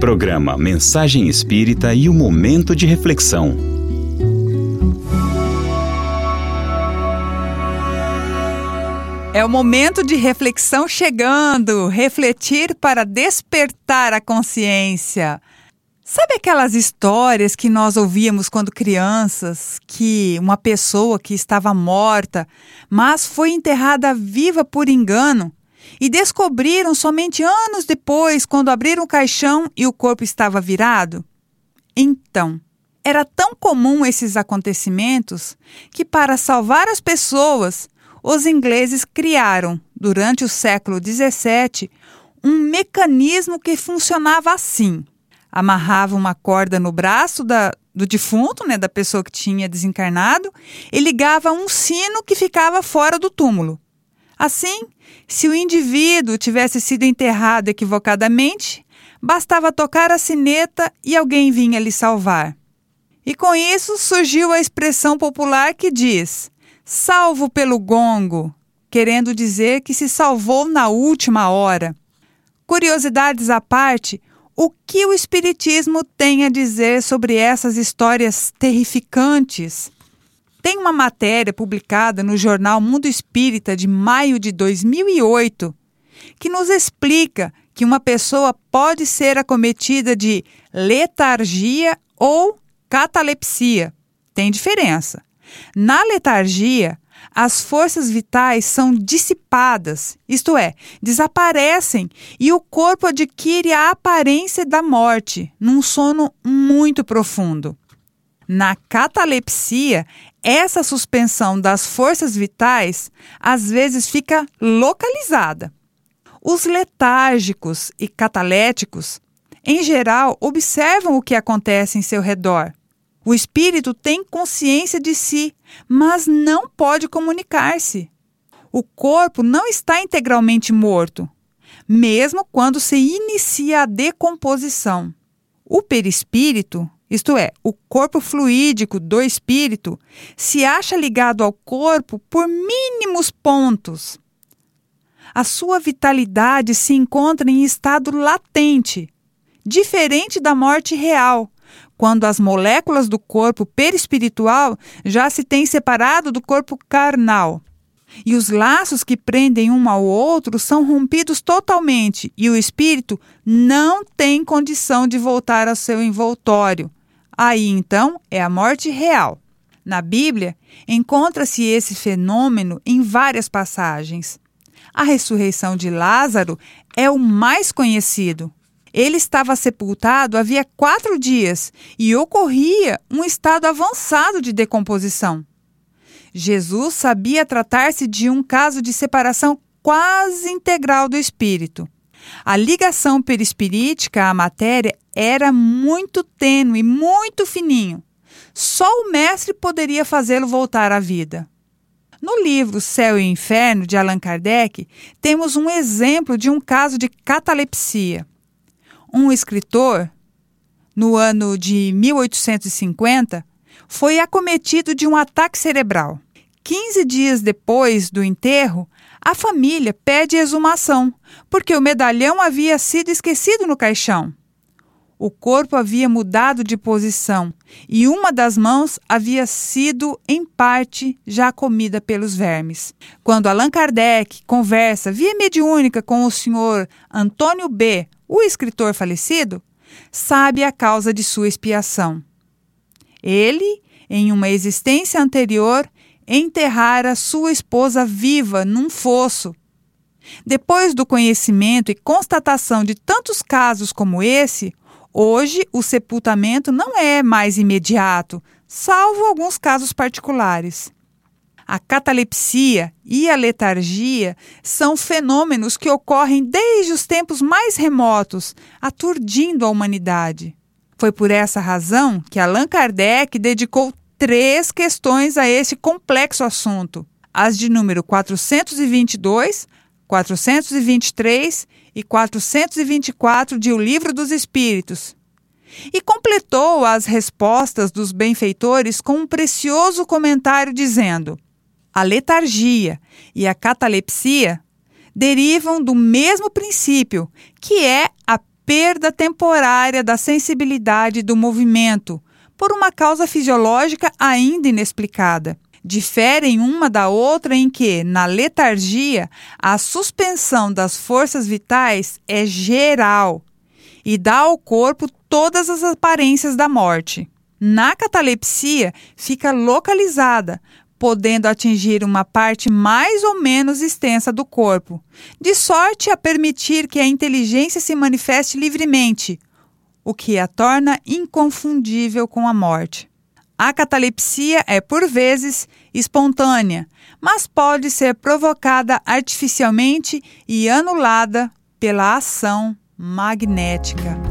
Programa Mensagem Espírita e o Momento de Reflexão. É o momento de reflexão chegando, refletir para despertar a consciência. Sabe aquelas histórias que nós ouvíamos quando crianças, que uma pessoa que estava morta, mas foi enterrada viva por engano? E descobriram somente anos depois, quando abriram o caixão e o corpo estava virado? Então, era tão comum esses acontecimentos que, para salvar as pessoas, os ingleses criaram, durante o século XVII, um mecanismo que funcionava assim amarrava uma corda no braço da, do defunto, né, da pessoa que tinha desencarnado, e ligava um sino que ficava fora do túmulo. Assim, se o indivíduo tivesse sido enterrado equivocadamente, bastava tocar a sineta e alguém vinha lhe salvar. E com isso surgiu a expressão popular que diz: salvo pelo gongo, querendo dizer que se salvou na última hora. Curiosidades à parte, o que o Espiritismo tem a dizer sobre essas histórias terrificantes? Tem uma matéria publicada no jornal Mundo Espírita de maio de 2008 que nos explica que uma pessoa pode ser acometida de letargia ou catalepsia. Tem diferença. Na letargia, as forças vitais são dissipadas, isto é, desaparecem, e o corpo adquire a aparência da morte, num sono muito profundo. Na catalepsia, essa suspensão das forças vitais às vezes fica localizada. Os letárgicos e cataléticos, em geral, observam o que acontece em seu redor o espírito tem consciência de si, mas não pode comunicar-se. O corpo não está integralmente morto, mesmo quando se inicia a decomposição. O perispírito, isto é, o corpo fluídico do espírito, se acha ligado ao corpo por mínimos pontos. A sua vitalidade se encontra em estado latente, diferente da morte real, quando as moléculas do corpo perispiritual já se têm separado do corpo carnal. E os laços que prendem um ao outro são rompidos totalmente, e o espírito não tem condição de voltar ao seu envoltório. Aí então é a morte real. Na Bíblia, encontra-se esse fenômeno em várias passagens. A ressurreição de Lázaro é o mais conhecido. Ele estava sepultado havia quatro dias e ocorria um estado avançado de decomposição. Jesus sabia tratar-se de um caso de separação quase integral do espírito. A ligação perispirítica à matéria era muito tênue, muito fininho. Só o mestre poderia fazê-lo voltar à vida. No livro Céu e Inferno, de Allan Kardec, temos um exemplo de um caso de catalepsia um escritor, no ano de 1850, foi acometido de um ataque cerebral. 15 dias depois do enterro, a família pede exumação, porque o medalhão havia sido esquecido no caixão. O corpo havia mudado de posição e uma das mãos havia sido, em parte, já comida pelos vermes. Quando Allan Kardec conversa via mediúnica com o senhor Antônio B., o escritor falecido sabe a causa de sua expiação. Ele, em uma existência anterior, enterrara sua esposa viva num fosso. Depois do conhecimento e constatação de tantos casos como esse, hoje o sepultamento não é mais imediato, salvo alguns casos particulares. A catalepsia e a letargia são fenômenos que ocorrem desde os tempos mais remotos, aturdindo a humanidade. Foi por essa razão que Allan Kardec dedicou três questões a esse complexo assunto: as de número 422, 423 e 424 de O Livro dos Espíritos, e completou as respostas dos benfeitores com um precioso comentário dizendo: a letargia e a catalepsia derivam do mesmo princípio, que é a perda temporária da sensibilidade do movimento, por uma causa fisiológica ainda inexplicada. Diferem uma da outra em que, na letargia, a suspensão das forças vitais é geral e dá ao corpo todas as aparências da morte. Na catalepsia, fica localizada, podendo atingir uma parte mais ou menos extensa do corpo, de sorte a permitir que a inteligência se manifeste livremente, o que a torna inconfundível com a morte. A catalepsia é, por vezes, espontânea, mas pode ser provocada artificialmente e anulada pela ação magnética.